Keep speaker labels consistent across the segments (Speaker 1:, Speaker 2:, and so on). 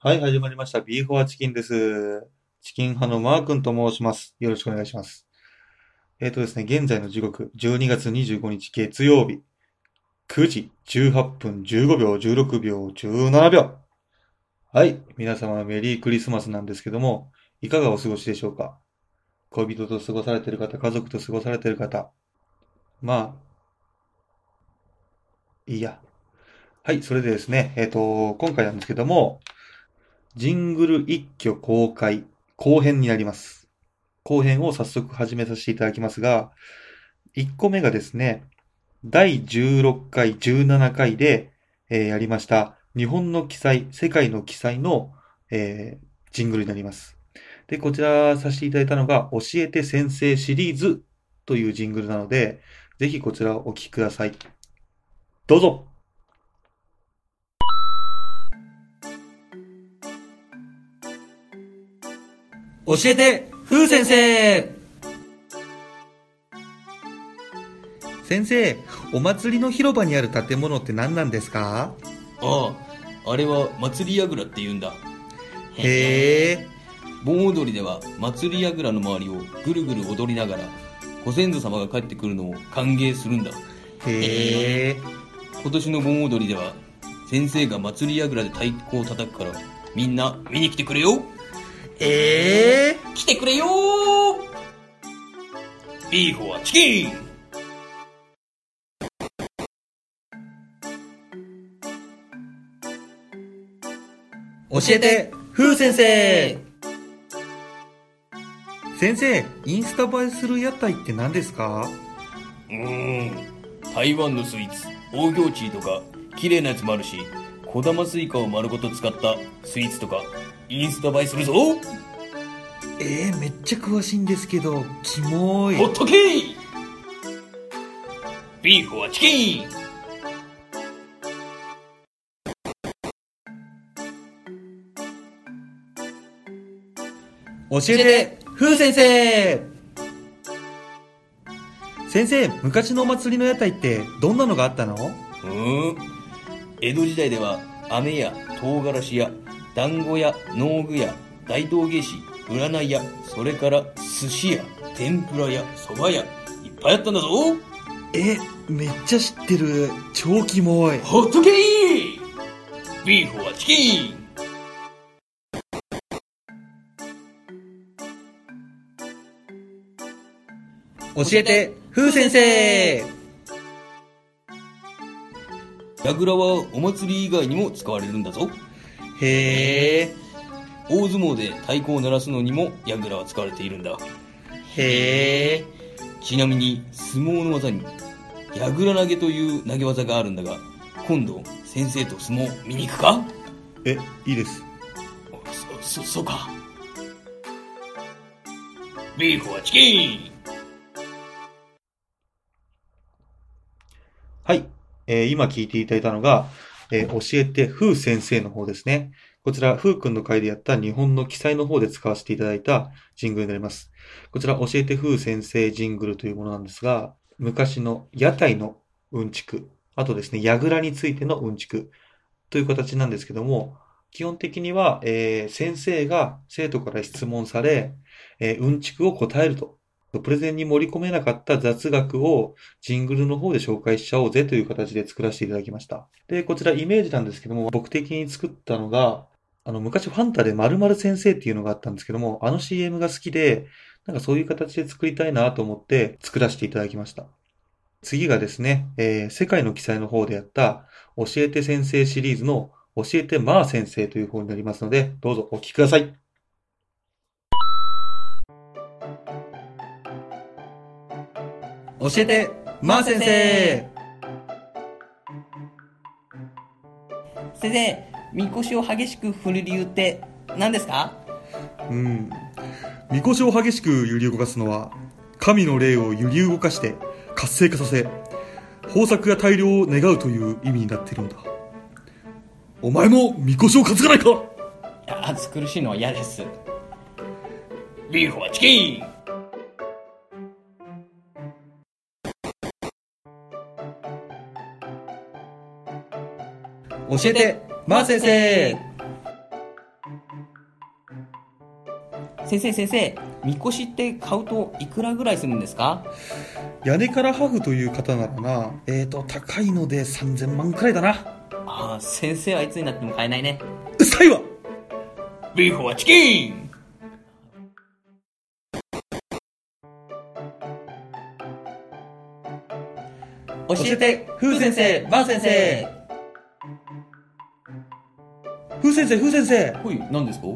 Speaker 1: はい、始まりました。ビーフォアチキンです。チキン派のマー君と申します。よろしくお願いします。えっとですね、現在の時刻、12月25日月曜日、9時18分15秒、16秒、17秒。はい、皆様メリークリスマスなんですけども、いかがお過ごしでしょうか？恋人と過ごされている方、家族と過ごされている方。まあ、いいや。はい、それでですね、えっと、今回なんですけども、ジングル一挙公開後編になります。後編を早速始めさせていただきますが、1個目がですね、第16回、17回で、えーやりました、日本の記載、世界の記載の、えージングルになります。で、こちらさせていただいたのが、教えて先生シリーズというジングルなので、ぜひこちらをお聴きください。どうぞ
Speaker 2: 教えて、ふう先生
Speaker 1: 先生、お祭りの広場にある建物って何なんですか？
Speaker 2: ああ、あれは祭り櫓って言うんだ。
Speaker 1: へえ。
Speaker 2: 盆踊りでは祭り櫓の周りをぐるぐる踊りながら、ご先祖様が帰ってくるのを歓迎するんだ。
Speaker 1: へえ。
Speaker 2: 今年の盆踊りでは、先生が祭り櫓で太鼓を叩くから、みんな見に来てくれよ
Speaker 1: ええ。
Speaker 2: 来てくれよビーフはチキン。教えて、ふう先生。
Speaker 1: 先生、インスタ映えする屋台って何ですか？
Speaker 2: うーん、台湾のスイーツ、オーギョーチーとか、綺麗なやつもあるし、小玉スイカを丸ごと使ったスイーツとか、インスタ映えするぞ。
Speaker 1: ええめっちゃ詳しいんですけど、キモ
Speaker 2: ほっとけ beef or chicken。
Speaker 1: 教えて、
Speaker 2: ふう先生。
Speaker 1: 先生、昔のお祭りの屋台ってどんなのがあったの？
Speaker 2: うーん。江戸時代では、飴や唐辛子や、団子や農具や、大道芸師、占いや、それから寿司や、天ぷらや、蕎麦や、いっぱいあったんだぞ
Speaker 1: え、めっちゃ知ってる。超キモい。
Speaker 2: ほっとけビーフはチキン
Speaker 1: 教えて、ふう先生
Speaker 2: 櫓はお祭り以外にも使われるんだぞ。
Speaker 1: へえ、
Speaker 2: 大相撲で太鼓を鳴らすのにも櫓は使われているんだ。
Speaker 1: へえ。
Speaker 2: ちなみに相撲の技に櫓投げという投げ技があるんだが、今度先生と相撲見に行くか？
Speaker 1: え、いいです。
Speaker 2: そ、そ、そうか。ビーフはチキン
Speaker 1: はい。えー今聞いていただいたのが、えー教えてふう先生の方ですね。こちら、ふうくんの回でやった日本の記載の方で使わせていただいたジングルになります。こちら、教えてふう先生ジングルというものなんですが、昔の屋台のうんちく、あとですね、櫓についてのうんちくという形なんですけども、基本的には、えー先生が生徒から質問され、えーうんちくを答えると。プレゼンに盛り込めなかった雑学をジングルの方で紹介しちゃおうぜという形で作らせていただきました。で、こちらイメージなんですけども、僕的に作ったのが、あの、昔ファンタで〇〇先生っていうのがあったんですけども、あの CM が好きで、なんかそういう形で作りたいなと思って作らせていただきました。次がですね、えー世界の記載の方でやった、教えて先生シリーズの教えてまあ先生という方になりますので、どうぞお聞きください。
Speaker 2: 教えて、まあ先生先生、みこしを激しく振る理由って何ですか？
Speaker 1: うん。みこしを激しく揺り動かすのは、神の霊を揺り動かして活性化させ、豊作や大量を願うという意味になっているのだ。お前もみこしを担がないか
Speaker 2: いや暑苦しいのは嫌です。ビーフはチキン教えて、まあ先生先生先生、みこしって買うといくらぐらいするんですか？
Speaker 1: 屋根からハフという方ならな、えーと、高いので3000万くらいだな。
Speaker 2: ああ、先生はいつになっても買えないね。
Speaker 1: うっさいわ
Speaker 2: ビーフはチキン教えて、ふう先生、ばあ先生。
Speaker 1: ふう先生、ふう先生。
Speaker 2: ほい、何ですか？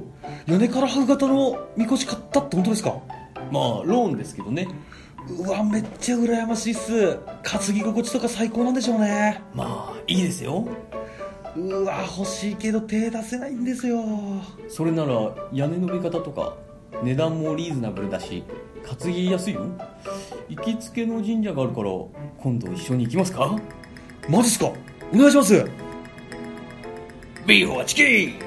Speaker 1: 屋根からハフ型のみこし買ったって本当ですか？
Speaker 2: まあ、ローンですけどね。
Speaker 1: うわ、めっちゃ羨ましいっす。担ぎ心地とか最高なんでしょうね。
Speaker 2: まあ、いいですよ。
Speaker 1: うわ、欲しいけど手出せないんですよ。
Speaker 2: それなら、屋根の上方とか、値段もリーズナブルだし、担ぎやすいよ。行きつけの神社があるから、今度一緒に行きますか？
Speaker 1: マジっすか？お願いします。
Speaker 2: ビーフはチキン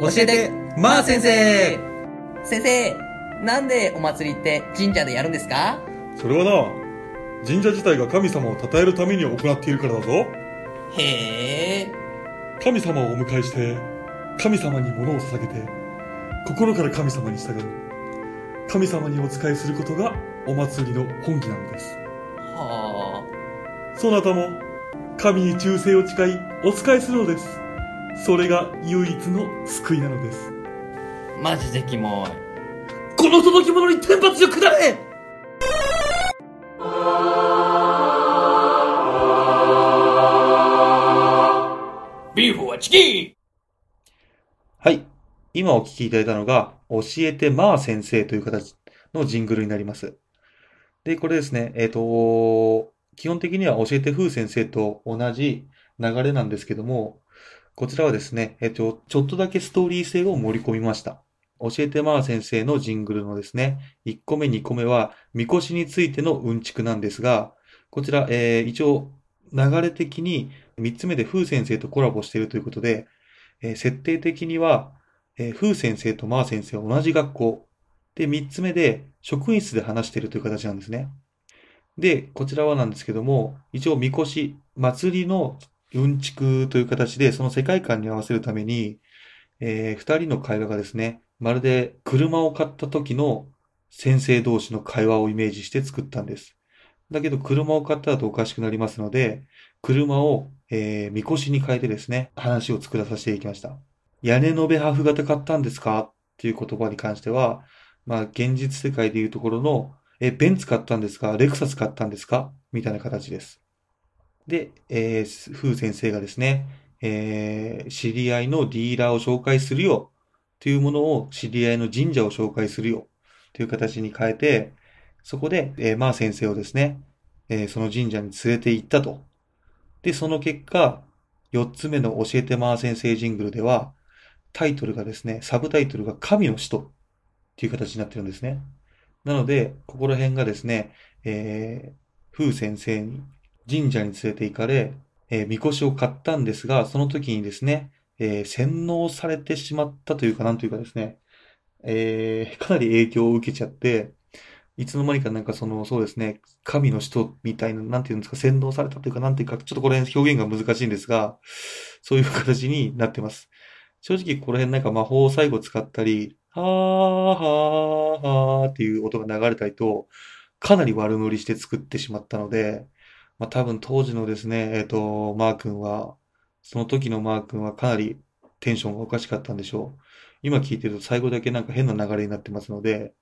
Speaker 2: 教えて、まあ先生先生、なんでお祭りって神社でやるんですか？
Speaker 1: それはな、神社自体が神様を称えるために行っているからだぞ。
Speaker 2: へえ。
Speaker 1: 神様をお迎えして、神様に物を捧げて、心から神様に従う。神様にお仕えすることがお祭りの本義なのです。
Speaker 2: は
Speaker 1: そなたも神に忠誠を誓いお仕えするのです。それが唯一の救いなのです。
Speaker 2: あ。マジでキモい。
Speaker 1: この届き物に天罰を下れ
Speaker 2: ビーフはチキン
Speaker 1: はい。今お聞きいただいたのが、教えてまあ先生という形のジングルになります。で、これですね、えっ、と、基本的には教えて風先生と同じ流れなんですけども、こちらはですね、えっ、と、ちょっとだけストーリー性を盛り込みました。教えてまあ先生のジングルのですね、1個目2個目は、みこしについてのうんちくなんですが、こちら、えー一応、流れ的に3つ目で風先生とコラボしているということで、えー設定的には、えー、風先生とマー先生は同じ学校。で、三つ目で、職員室で話しているという形なんですね。で、こちらはなんですけども、一応、みこし、祭りのうんちくという形で、その世界観に合わせるために、えー二人の会話がですね、まるで車を買った時の先生同士の会話をイメージして作ったんです。だけど、車を買ったらとおかしくなりますので、車を、えー、みこしに変えてですね、話を作らさせていきました。屋根のべハーフ型買ったんですか？っていう言葉に関しては、まあ、現実世界でいうところの、え、ベンツ買ったんですか？レクサス買ったんですか？みたいな形です。で、えー、風先生がですね、えー、知り合いのディーラーを紹介するよ。というものを知り合いの神社を紹介するよ。という形に変えて、そこで、えー、まあ先生をですね、えーその神社に連れて行ったと。で、その結果、4つ目の教えてまあ先生ジングルでは、タイトルがですね、サブタイトルが神の使徒。っていう形になってるんですね。なので、ここら辺がですね、えー、風先生に神社に連れて行かれ、えー、みこしを買ったんですが、その時にですね、えー洗脳されてしまったというか、なんというかですね、えーかなり影響を受けちゃって、いつの間にかなんかその、そうですね、神の使徒みたいな、なんていうんですか、洗脳されたというか、なんていうか、ちょっとこれ表現が難しいんですが、そういう形になってます。正直ここら辺なんか魔法を最後使ったり、はーはーはーっていう音が流れたりと、かなり悪乗りして作ってしまったので、まあ多分当時のですね、えっと、マー君は、その時のマー君はかなりテンションがおかしかったんでしょう。今聞いてると最後だけなんか変な流れになってますので、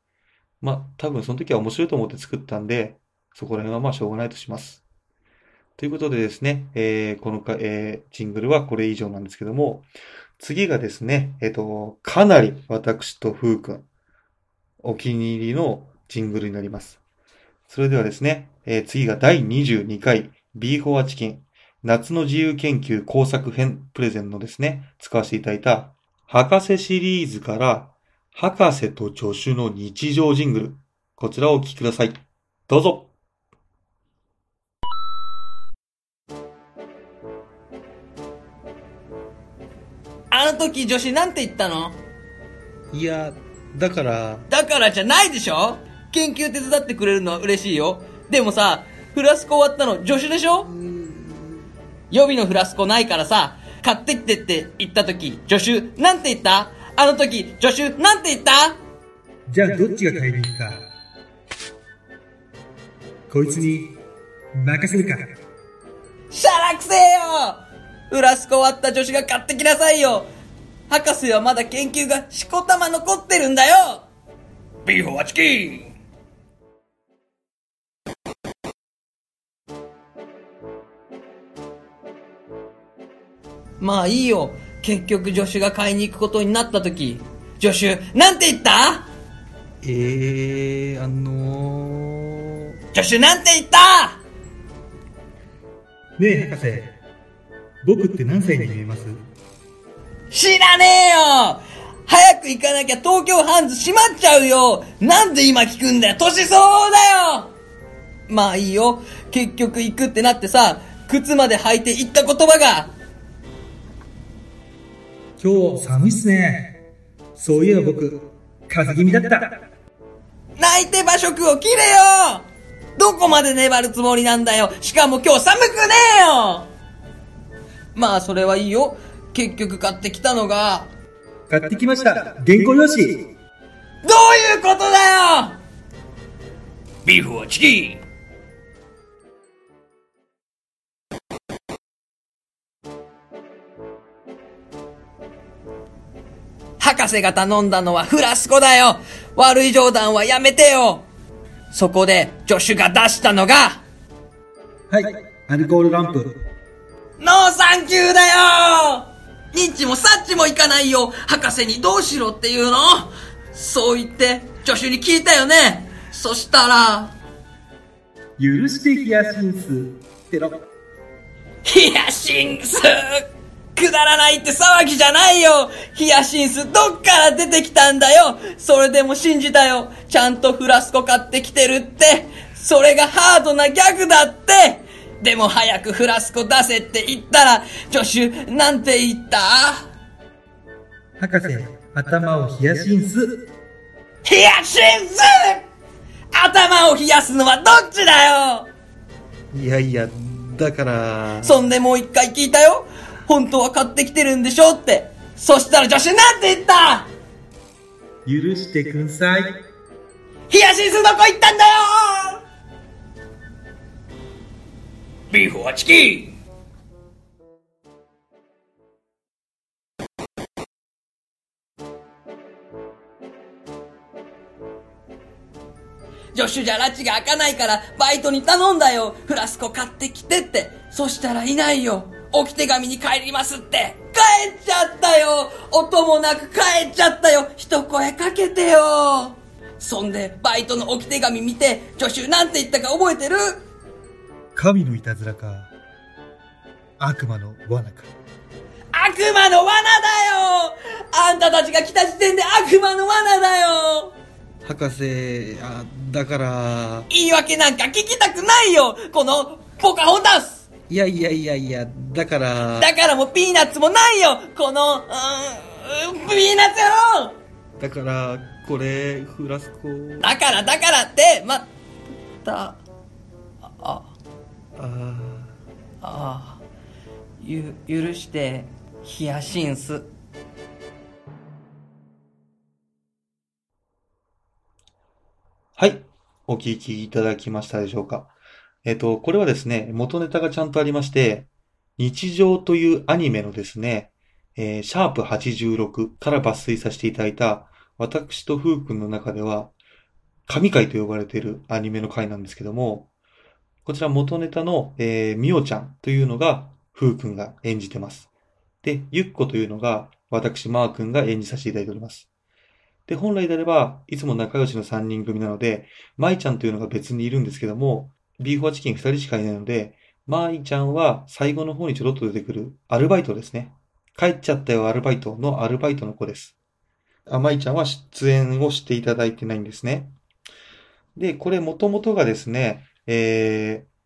Speaker 1: まあ多分その時は面白いと思って作ったんで、そこら辺はまあしょうがないとします。ということでですね、えーこのか、えージングルはこれ以上なんですけども、次がですね、えっと、かなり私とふうくん、お気に入りのジングルになります。それではですね、えー次が第22回 B フォアチキン夏の自由研究工作編プレゼンのですね、使わせていただいた博士シリーズから博士と助手の日常ジングル。こちらをお聞きください。どうぞ。
Speaker 2: 時女子なんて言ったの？
Speaker 1: いや、だから、
Speaker 2: だからじゃないでしょ？研究手伝ってくれるのは嬉しいよ。でもさ、フラスコ終わったの助手でしょ？予備のフラスコないからさ、買ってきてって言った時、助手、なんて言った？あの時、助手、なんて言った？
Speaker 3: じゃあどっちが買いに行くか。こいつに任せるか。
Speaker 2: しゃらくせえよ！フラスコ終わった助手が買ってきなさいよ博士はまだ研究がしこたま残ってるんだよ。ビーフォーチキン。まあいいよ。結局助手が買いに行くことになった時、助手、なんて言った？
Speaker 3: えー、あのー、
Speaker 2: 助手なんて言った？
Speaker 3: ねえ、博士。僕って何歳に見えます？
Speaker 2: 知らねえよ早く行かなきゃ東京ハンズ閉まっちゃうよなんで今聞くんだよ年相応だよまあいいよ。結局行くってなってさ、靴まで履いて言った言葉が、
Speaker 3: 今日寒いっすね。そういえば僕、風邪気味だった。
Speaker 2: 泣いて馬食を切れよどこまで粘るつもりなんだよしかも今日寒くねえよまあそれはいいよ。結局買ってきたのが、
Speaker 3: 買ってきました。原稿用紙。
Speaker 2: どういうことだよビーフはチキン博士が頼んだのはフラスコだよ悪い冗談はやめてよそこで助手が出したのが、
Speaker 3: はい、アルコールランプ。
Speaker 2: ノーサンキューだよニッチもサッチもいかないよ。博士にどうしろっていうの？そう言って助手に聞いたよね。そしたら、
Speaker 3: 許してヒヤシンス。ペロ。
Speaker 2: ヒヤシンスくだらないって騒ぎじゃないよ。ヒヤシンスどっから出てきたんだよ。それでも信じたよ。ちゃんとフラスコ買ってきてるって。それがハードなギャグだってでも早くフラスコ出せって言ったら、助手、なんて言った？
Speaker 3: 博士、頭をヒヤシンス。
Speaker 2: ヒヤシンス頭を冷やすのはどっちだよ？
Speaker 1: いやいや、だから、
Speaker 2: そんでもう一回聞いたよ？本当は買ってきてるんでしょって。そしたら助手なんて言った？
Speaker 3: 許してくんさい。
Speaker 2: ヒヤシンスどこ行ったんだよビーフはチキン助手じゃ拉致が開かないからバイトに頼んだよ。フラスコ買ってきてって。そしたらいないよ。置き手紙に帰りますって。帰っちゃったよ。音もなく帰っちゃったよ。一声かけてよ。そんでバイトの置き手紙見て助手なんて言ったか覚えてる？
Speaker 3: 神のいたずらか、悪魔の罠か。
Speaker 2: 悪魔の罠だよ！あんたたちが来た時点で悪魔の罠だよ！
Speaker 1: 博士、あ、だから、
Speaker 2: 言い訳なんか聞きたくないよ！このポカホンタス！
Speaker 1: いやいやいやいや、だから、
Speaker 2: だからもうピーナッツもないよ！この、うーん、ピーナッツ野郎
Speaker 1: だから、これ、フラスコ、
Speaker 2: だからだからって、ま、た、あ、
Speaker 1: あー
Speaker 2: ああ、ゆ、許して、ヒヤシンス。
Speaker 1: はい。お聞きいただきましたでしょうか。えっと、これはですね、元ネタがちゃんとありまして、日常というアニメのですね、えーシャープ86から抜粋させていただいた、私とふうくんの中では、神回と呼ばれているアニメの回なんですけども、こちら元ネタの、えーみおちゃんというのが、ふうくんが演じてます。で、ゆっこというのが、私、マーくんが演じさせていただいております。で、本来であれば、いつも仲良しの3人組なので、舞ちゃんというのが別にいるんですけども、ビーフォアチキン2人しかいないので、舞ちゃんは最後の方にちょろっと出てくるアルバイトですね。帰っちゃったよアルバイトのアルバイトの子です。あ、舞ちゃんは出演をしていただいてないんですね。で、これ元々がですね、えー、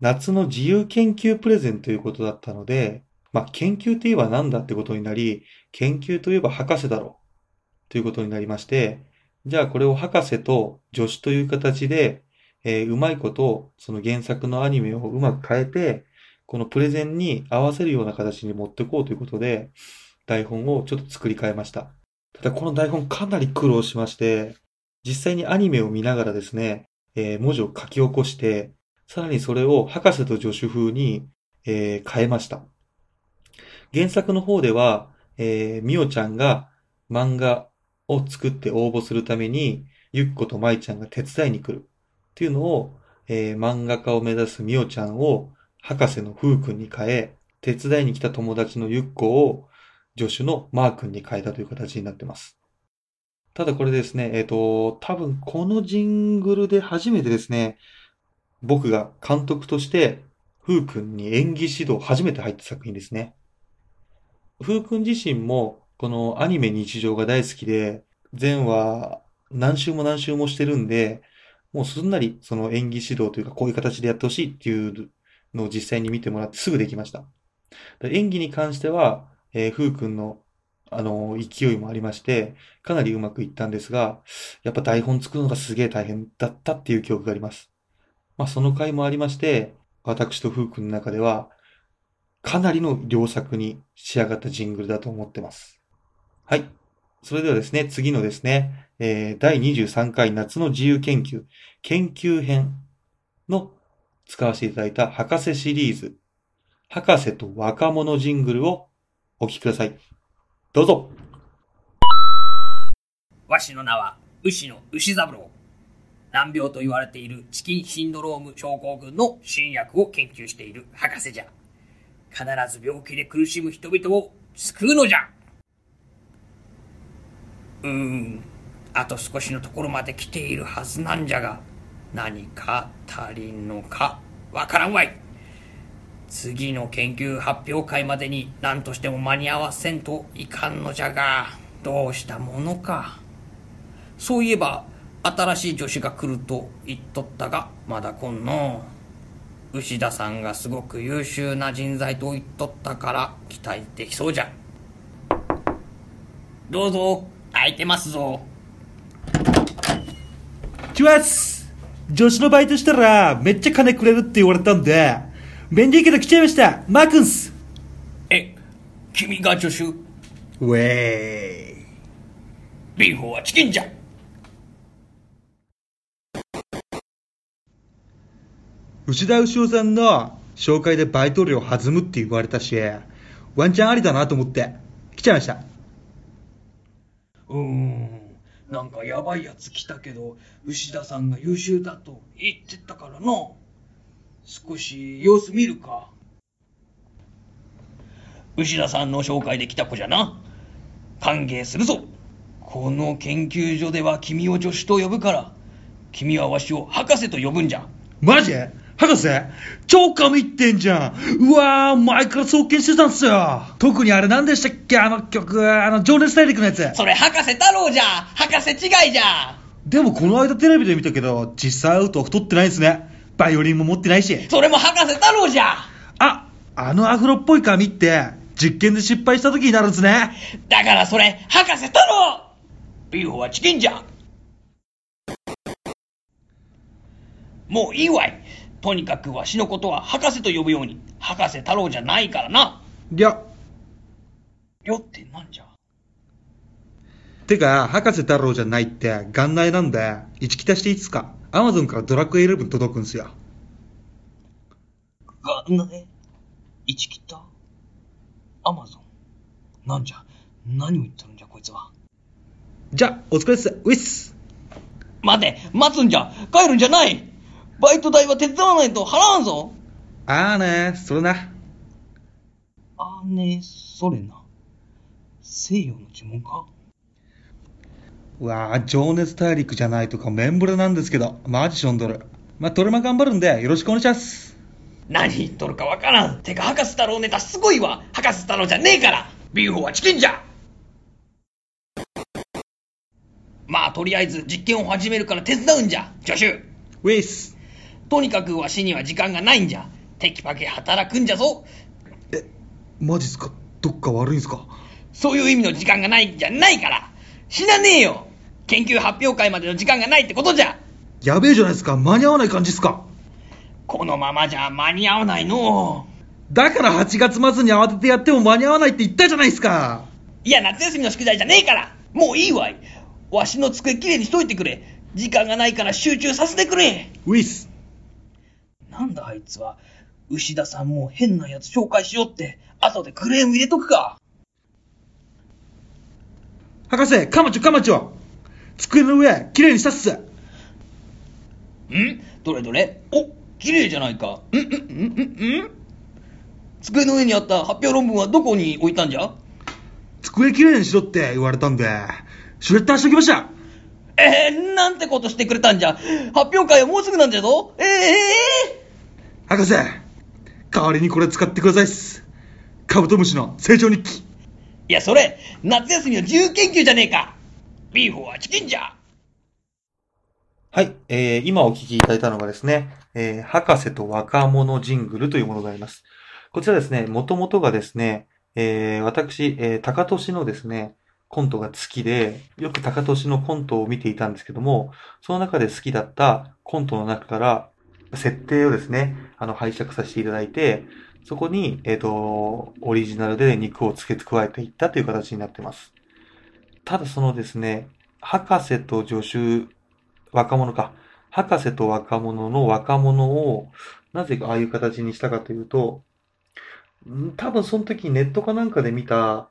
Speaker 1: 夏の自由研究プレゼンということだったので、まあ、研究といえば何だってことになり、研究といえば博士だろう。ということになりまして、じゃあこれを博士と助手という形で、えーうまいこと、その原作のアニメをうまく変えて、このプレゼンに合わせるような形に持っていこうということで、台本をちょっと作り変えました。ただこの台本かなり苦労しまして、実際にアニメを見ながらですね、えー文字を書き起こして、さらにそれを博士と助手風に、えー変えました。原作の方では、えーみおちゃんが漫画を作って応募するために、ゆっことまいちゃんが手伝いに来るっていうのを、えー漫画家を目指すみおちゃんを博士のふうくんに変え、手伝いに来た友達のゆっこを助手のマーくんに変えたという形になってます。ただこれですね、えっ、と、多分このジングルで初めてですね、僕が監督として、ふうくんに演技指導初めて入った作品ですね。ふうくん自身も、このアニメ日常が大好きで、前話何週も何週もしてるんで、もうすんなりその演技指導というかこういう形でやってほしいっていうのを実際に見てもらってすぐできました。演技に関しては、えー、ふうくんの、あの勢いもありまして、かなりうまくいったんですが、やっぱ台本作るのがすげえ大変だったっていう記憶があります。まあその回もありまして、私とふうくんの中では、かなりの良作に仕上がったジングルだと思ってます。はい。それではですね、次のですね、えー第23回夏の自由研究、研究編の使わせていただいた博士シリーズ、博士と若者ジングルをお聞きください。どうぞ
Speaker 2: わしの名は牛の牛三郎。難病と言われているチキンシンドローム症候群の新薬を研究している博士じゃ。必ず病気で苦しむ人々を救うのじゃ。うーん、あと少しのところまで来ているはずなんじゃが、何か足りんのかわからんわい。次の研究発表会までに何としても間に合わせんといかんのじゃが、どうしたものか。そういえば、新しい助手が来ると言っとったが、まだ来んの。牛田さんがすごく優秀な人材と言っとったから期待できそうじゃ。どうぞ、空いてますぞ。
Speaker 3: チュワッス女子のバイトしたらめっちゃ金くれるって言われたんで、便利いけど来ちゃいました。マー君っす。
Speaker 2: え、君が助手
Speaker 3: ウェーイ。
Speaker 2: Beef or chicken じゃ。
Speaker 3: 牛田牛尾さんの紹介でバイト料弾むって言われたし、ワンチャンありだなと思って来ちゃいました。
Speaker 2: うーん、なんかやばいやつ来たけど、牛田さんが優秀だと言ってたからな。少し様子見るか。牛田さんの紹介で来た子じゃな。歓迎するぞ。この研究所では君を助手と呼ぶから、君はわしを博士と呼ぶんじゃ。
Speaker 3: マジ？博士？超神ってんじゃんうわー、前から創建してたんすよ特にあれ何でしたっけ？あの曲、あの、情熱大陸のやつ。
Speaker 2: それ博士太郎じゃ博士違いじゃ
Speaker 3: でもこの間テレビで見たけど、実際会うと太ってないんですね。バイオリンも持ってないし。
Speaker 2: それも博士太郎じゃ。
Speaker 3: あ、あのアフロっぽい髪って、実験で失敗した時になるんですね。
Speaker 2: だからそれ、博士太郎。 Beef or chicken じゃ。もういいわい。とにかくわしのことは博士と呼ぶように、博士太郎じゃないからな。
Speaker 3: りゃ、
Speaker 2: よってなんじゃ。
Speaker 3: てか、博士太郎じゃないって、元内なんで、1来たしていいっすか？アマゾンからドラクエ11届くんすよ。
Speaker 2: が、な、え？一切った？アマゾンなんじゃ？何を言ってるんじゃこいつは？
Speaker 3: じゃ、お疲れっす。ウィッス
Speaker 2: 待て待つんじゃ帰るんじゃないバイト代は手伝わないと払わんぞ
Speaker 3: あーねそれな。
Speaker 2: あーねそれな。西洋の呪文か？
Speaker 3: うわー、情熱大陸じゃないとか、メンブレなんですけど、マジションドル。まあ、トレマ頑張るんで、よろしくお願いします。
Speaker 2: 何言っとるかわからん。てか、博士太郎ネタすごいわ。博士太郎じゃねえから。ビューフォーはチキンじゃ。まあ、とりあえず実験を始めるから手伝うんじゃ。助手。
Speaker 3: ウィッス
Speaker 2: とにかくわしには時間がないんじゃ。テキパキ働くんじゃぞ。
Speaker 3: え、マジっすか？どっか悪いんすか？
Speaker 2: そういう意味の時間がないんじゃないから。死なねえよ。研究発表会までの時間がないってことじゃ。
Speaker 3: やべえじゃないですか。間に合わない感じっすか。
Speaker 2: このままじゃ間に合わないの。
Speaker 3: だから8月末に慌ててやっても間に合わないって言ったじゃないですか。
Speaker 2: いや、夏休みの宿題じゃねえから。もういいわい。わしの机きれいにしといてくれ。時間がないから集中させてくれ。
Speaker 3: ウィス
Speaker 2: なんだあいつは。牛田さんも変なやつ紹介しようって。後でクレーム入れとくか。
Speaker 3: 博士カマチョカマチョ机の上きれいにしたっす。
Speaker 2: ん？どれどれ？お綺麗じゃないか。んんんんん。机の上にあった発表論文はどこに置いたんじゃ？
Speaker 3: 机きれいにしろって言われたんでシュレッダーしときました。
Speaker 2: えー、なんてことしてくれたんじゃ？発表会はもうすぐなんじゃぞ？ええ。
Speaker 3: 博士代わりにこれ使ってくださいっす。カブトムシの成長日記。
Speaker 2: いや、それ、夏休みの自由研究じゃねえかビーフはチキンじゃ
Speaker 1: はい、えー、今お聞きいただいたのがですね、えー、博士と若者ジングルというものであります。こちらですね、もともとがですね、えー、私、えー、高俊のですね、コントが好きで、よく高俊のコントを見ていたんですけども、その中で好きだったコントの中から、設定をですね、あの、拝借させていただいて、そこに、えっ、と、オリジナルで肉を付け加えていったという形になっています。ただそのですね、博士と助手、若者か。博士と若者の若者を、なぜああいう形にしたかというと、ん多分その時ネットかなんかで見た、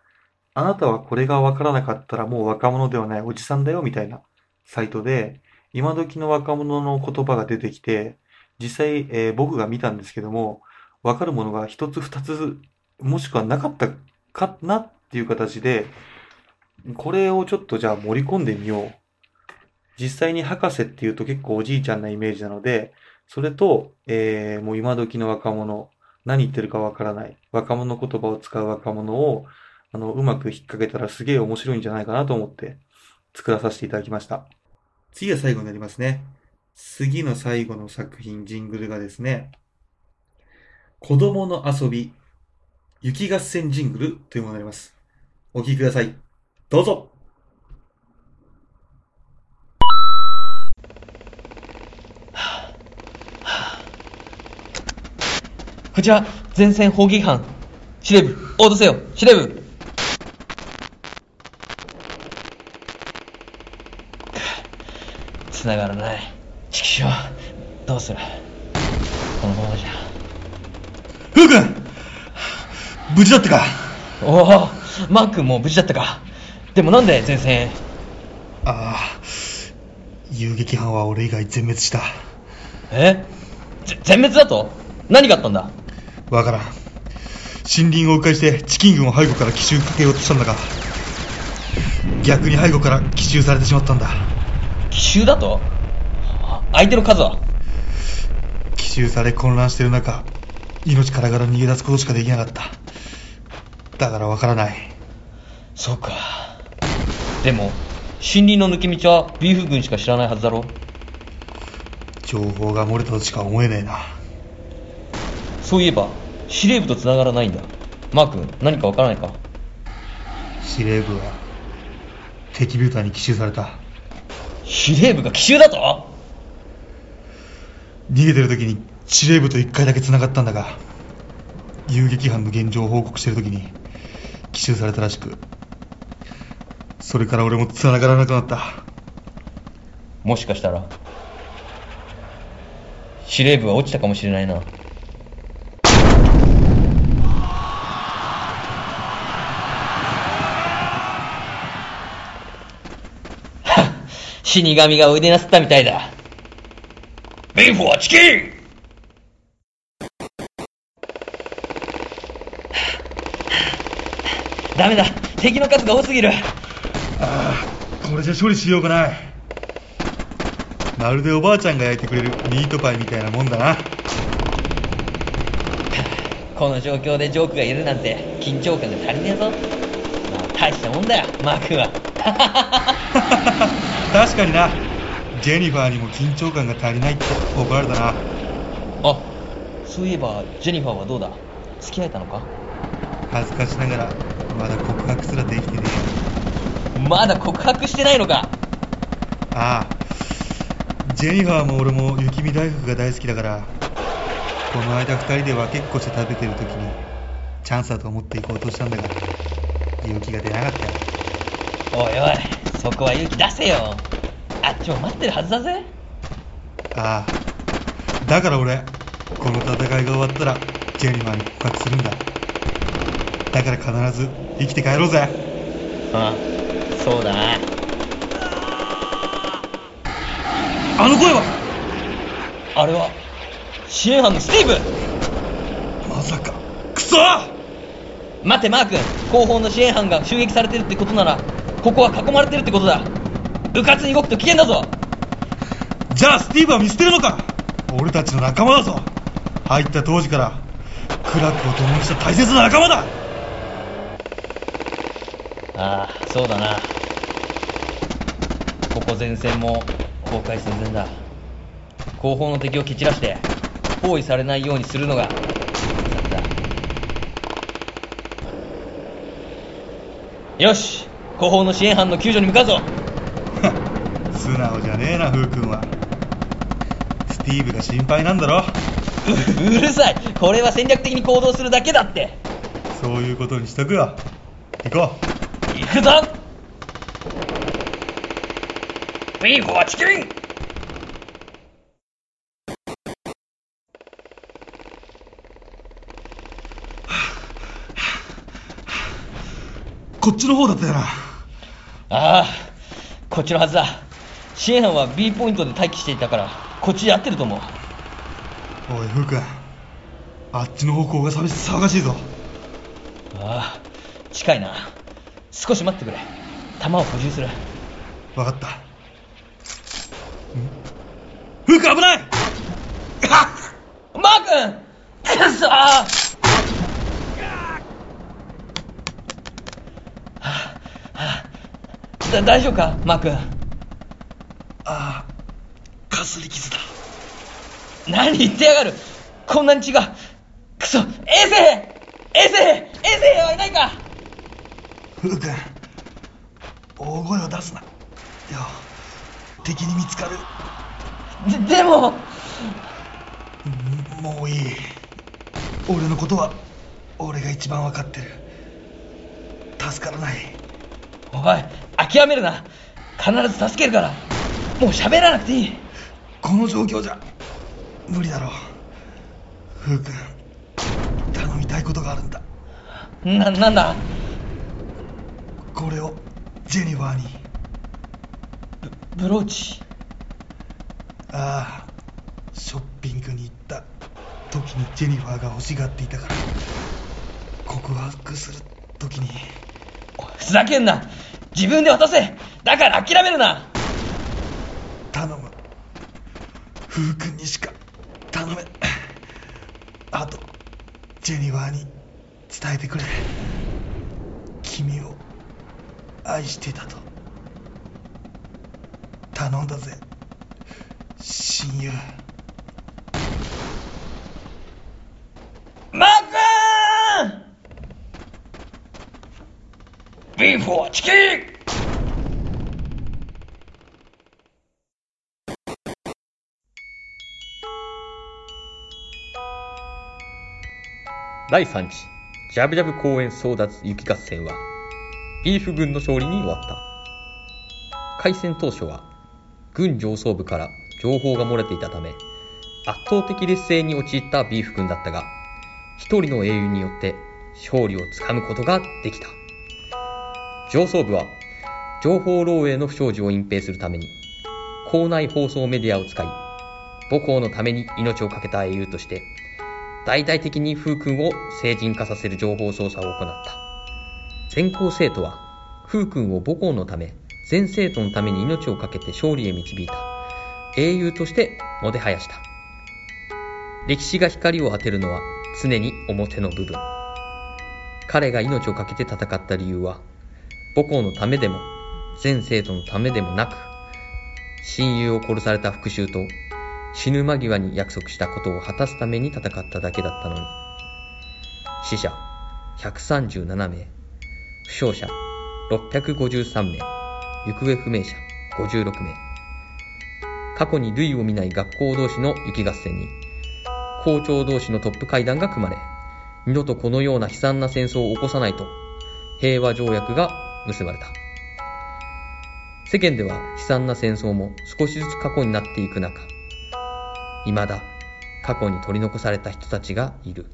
Speaker 1: あなたはこれがわからなかったらもう若者ではないおじさんだよみたいなサイトで、今時の若者の言葉が出てきて、実際、えー僕が見たんですけども、わかるものが一つ二つ、もしくはなかったかなっていう形で、これをちょっとじゃあ盛り込んでみよう。実際に博士っていうと結構おじいちゃんなイメージなので、それと、えー、もう今時の若者、何言ってるかわからない、若者言葉を使う若者を、あの、うまく引っ掛けたらすげえ面白いんじゃないかなと思って作らさせていただきました。次が最後になりますね。次の最後の作品、ジングルがですね、子供の遊び、雪合戦ジングルというものになります。お聴きください。どうぞ
Speaker 2: こちら、前線砲撃班。司令部、応答せよ、司令部。繋がらない。畜生、どうするこのままじゃ。
Speaker 3: フー君無事だったか？
Speaker 2: おお、マー君も無事だったか？でもなんで前線？へ
Speaker 3: ああ遊撃班は俺以外全滅した。
Speaker 2: え？ぜ全滅だと？何があったんだ？
Speaker 3: わからん。森林を迂回してチキン軍を背後から奇襲かけようとしたんだが逆に背後から奇襲されてしまったんだ。
Speaker 2: 奇襲だと？あ相手の数は？
Speaker 3: 奇襲され混乱してる中命からがら逃げ出すことしかできなかった。だからわからない。
Speaker 2: そうか。でも、森林の抜け道はビーフ軍しか知らないはずだろ。
Speaker 3: 情報が漏れたとしか思えねえな。
Speaker 2: そういえば、司令部と繋がらないんだ。マー君、何かわからないか？
Speaker 3: 司令部は敵ビューターに奇襲された。
Speaker 2: 司令部が奇襲だと？
Speaker 3: 逃げてる時に司令部と1回だけ繋がったんだが遊撃班の現状を報告してる時に奇襲されたらしくそれから俺も繋がらなくなった
Speaker 2: もしかしたら、司令部は落ちたかもしれないな。は っ死神が腕なすったみたいだ。ビーフはチキン ダメだ敵の数が多すぎる
Speaker 3: これじゃ処理しようがない。まるでおばあちゃんが焼いてくれるミートパイみたいなもんだな。
Speaker 2: この状況でジョークがいるなんて緊張感が足りねえぞ。まあ、大したもんだよ、マー君は。
Speaker 3: 確かにな。ジェニファーにも緊張感が足りないって怒られたな。
Speaker 2: あ、そういえば、ジェニファーはどうだ？付き合えたのか？
Speaker 3: 恥ずかしながらまだ告白すらできてね
Speaker 2: まだ告白してないのか。
Speaker 3: ああ。ジェニファーも俺も雪見大福が大好きだから
Speaker 1: この間二人で分けっこして食べてる時にチャンスだと思って行こうとしたんだが勇気が出なかった。よ
Speaker 2: おいおいそこは勇気出せよ。あっちも待ってるはずだぜ。
Speaker 1: ああ。だから俺この戦いが終わったらジェニファーに告白するんだ。だから必ず生きて帰ろうぜ。
Speaker 2: あそうだ。な
Speaker 1: あの声は？
Speaker 2: あれは支援班のスティーブ。
Speaker 1: まさか。クソ！
Speaker 2: 待てマー君。後方の支援班が襲撃されてるってことならここは囲まれてるってことだ。迂闊に動くと危険だぞ。
Speaker 1: じゃあスティーブは見捨てるのか？俺たちの仲間だぞ。入った当時から苦楽を共にした大切な仲間だ。
Speaker 2: ああそうだな。ここ前線も崩壊寸前だ。後方の敵を蹴散らして包囲されないようにするのが先だ。よし後方の支援班の救助に向かうぞ。
Speaker 1: 素直じゃねえなフー君は。スティーブが心配なんだろ。
Speaker 2: ううるさい。これは戦略的に行動するだけだって。
Speaker 1: そういうことにしとくよ。行こ
Speaker 2: 行くぞビーフはチキン。
Speaker 1: うこっちの方だったよな。
Speaker 2: ああこっちのはずだ。支援班は B ポイントで待機していたからこっちで合ってると思う。
Speaker 1: おいフー君。あっちの方向が寂し騒がしいぞ。
Speaker 2: ああ近いな少し待ってくれ。弾を補充する。
Speaker 1: 分かった。ん？フー君危ない！
Speaker 2: マー君！くそはあはあだ大丈夫か？マー君。
Speaker 1: ああかすり傷だ。
Speaker 2: 何言ってやがる？こんなに血が。くそ衛生衛生衛生はいないか
Speaker 1: フー君大声を出すな。よ敵に見つかる。
Speaker 2: ででも
Speaker 1: うんもういい。俺のことは俺が一番分かってる。助からない。
Speaker 2: おい諦めるな。必ず助けるから。もう喋らなくていい。
Speaker 1: この状況じゃ無理だろう。フー君頼みたいことがあるんだ。
Speaker 2: ななんだ？
Speaker 1: これをジェニファーに。
Speaker 2: ブブローチ。
Speaker 1: ああショッピングに行った時にジェニファーが欲しがっていたから。告白する時に。
Speaker 2: ふざけんな。自分で渡せ。だから諦めるな。
Speaker 1: 頼む。フー君にしか頼めあとジェニファーに伝えてくれ。君を愛してたと。頼んだぜ。親友。
Speaker 2: マー君ビーフォーチキン！第3期ジャブジャブ公園争奪雪合戦はビーフ軍の勝利に終わった。開戦当初は軍上層部から情報が漏れていたため圧倒的劣勢に陥ったビーフ軍だったが一人の英雄によって勝利をつかむことができた。上層部は情報漏洩の不祥事を隠蔽するために校内放送メディアを使い母校のために命を懸けた英雄として大々的に風君を成人化させる情報操作を行った。全校生徒は風君を母校のため全生徒のために命を懸けて勝利へ導いた。英雄としてもてはやした。歴史が光を当てるのは常に表の部分。彼が命を懸けて戦った理由は母校のためでも全生徒のためでもなく親友を殺された復讐と死ぬ間際に約束したことを果たすために戦っただけだったのに。死者137名。負傷者653名。行方不明者。56名。過去に類を見ない学校同士の雪合戦に。校長同士のトップ会談が組まれ、二度とこのような悲惨な戦争を起こさないと、平和条約が結ばれた。世間では悲惨な戦争も少しずつ過去になっていく中、未だ過去に取り残された人たちがいる。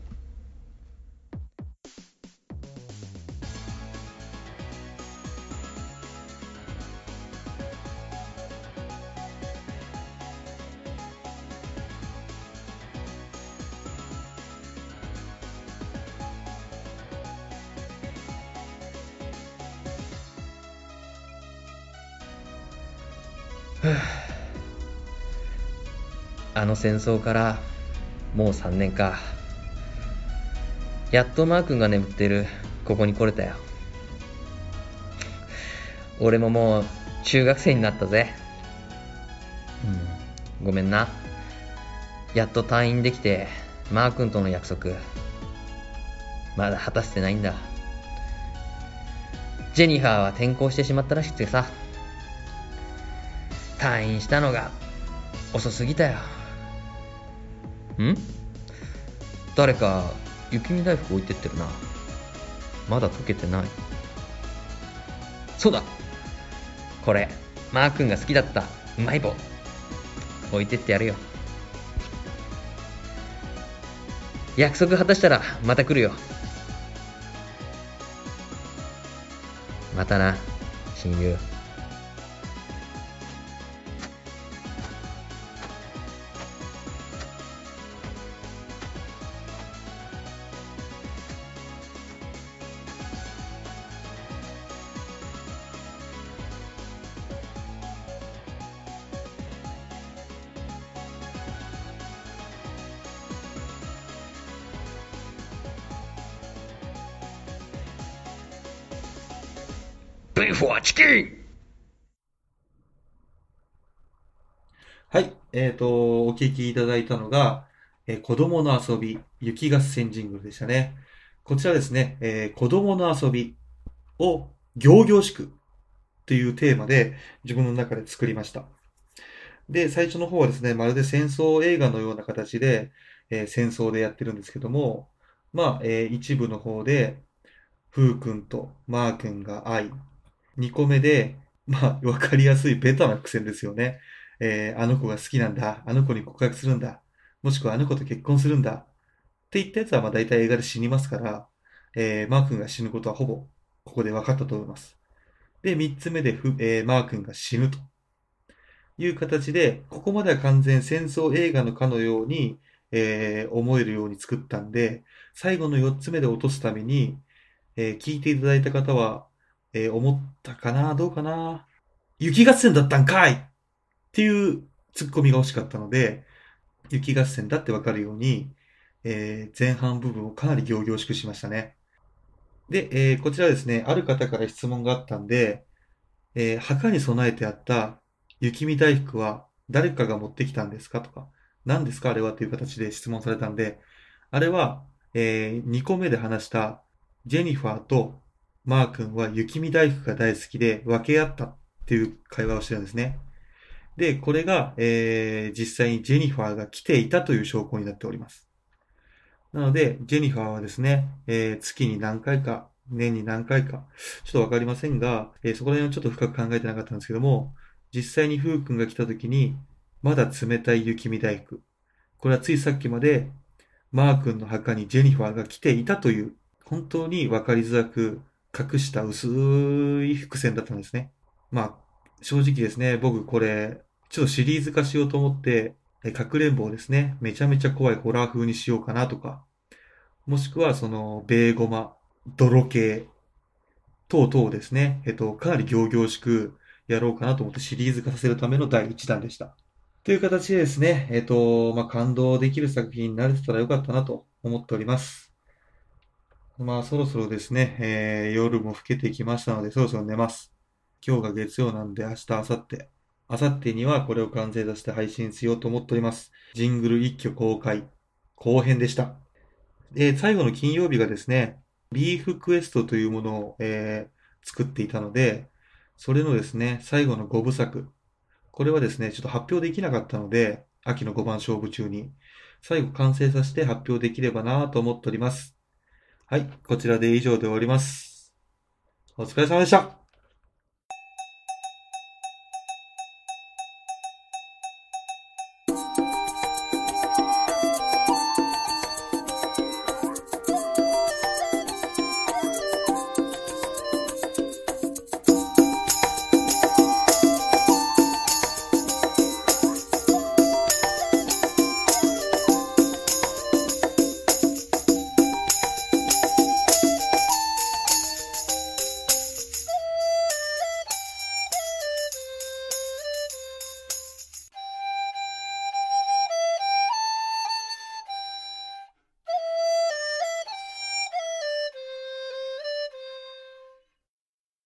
Speaker 2: 戦争からもう3年か。やっとマー君が眠ってるここに来れたよ。俺ももう中学生になったぜ。うん、ごめんな。やっと退院できて、マー君との約束、まだ果たしてないんだ。ジェニファーは転校してしまったらしくてさ。退院したのが遅すぎたよ。ん？誰か雪見大福置いてってるな。まだ溶けてない。そうだこれ、マー君が好きだったうまい棒。置いてってやるよ。約束果たしたらまた来るよ。またな、親友。
Speaker 1: と、お聞きいただいたのが、えー子供の遊び、雪合戦ジングルでしたね。こちらですね、えー子供の遊びを行々しくというテーマで自分の中で作りました。で、最初の方はですね、まるで戦争映画のような形で、えー戦争でやってるんですけども、まあ、えー一部の方で、ふうくんとマーくんが愛、二個目で、まあ、わかりやすいベタな苦戦ですよね。えーあの子が好きなんだ。あの子に告白するんだ。もしくはあの子と結婚するんだ。って言ったやつはまあ大体映画で死にますから、えーマー君が死ぬことはほぼここで分かったと思います。で、三つ目でふ、えーマー君が死ぬという形で、ここまでは完全戦争映画のかのように、えー思えるように作ったんで、最後の四つ目で落とすために、えー聞いていただいた方は、えー思ったかなどうかな雪合戦だったんかいっていうツッコミが欲しかったので、雪合戦だってわかるように、えー前半部分をかなり行々しくしましたね。で、えーこちらですね、ある方から質問があったんで、えー墓に備えてあった雪見大福は誰かが持ってきたんですかとか、何ですかあれはという形で質問されたんで、あれは、え2個目で話したジェニファーとマー君は雪見大福が大好きで分け合ったっていう会話をしてるんですね。で、これが、えー実際にジェニファーが来ていたという証拠になっております。なので、ジェニファーはですね、えー月に何回か、年に何回か、ちょっとわかりませんが、えーそこら辺はちょっと深く考えてなかったんですけども、実際にフー君が来た時に、まだ冷たい雪見大福。これはついさっきまで、マー君の墓にジェニファーが来ていたという、本当にわかりづらく隠した薄い伏線だったんですね。まあ、正直ですね、僕これ、ちょっとシリーズ化しようと思って、かくれんぼをですね、めちゃめちゃ怖いホラー風にしようかなとか、もしくはその、ベーゴマ、泥系、等々ですね、えっと、かなり行々しくやろうかなと思ってシリーズ化させるための第1弾でした。という形でですね、えっと、まあ、感動できる作品になれてたらよかったなと思っております。まあ、そろそろですね、えー夜も更けてきましたので、そろそろ寝ます。今日が月曜なんで、明日、明後日。明後日にはこれを完成させて配信しようと思っております。ジングル一挙公開、後編でした。で、最後の金曜日がですね、リーフクエストというものを、えー作っていたので、それのですね、最後の5部作。これはですね、ちょっと発表できなかったので、秋の5番勝負中に。最後完成させて発表できればなと思っております。はい、こちらで以上で終わります。お疲れ様でした。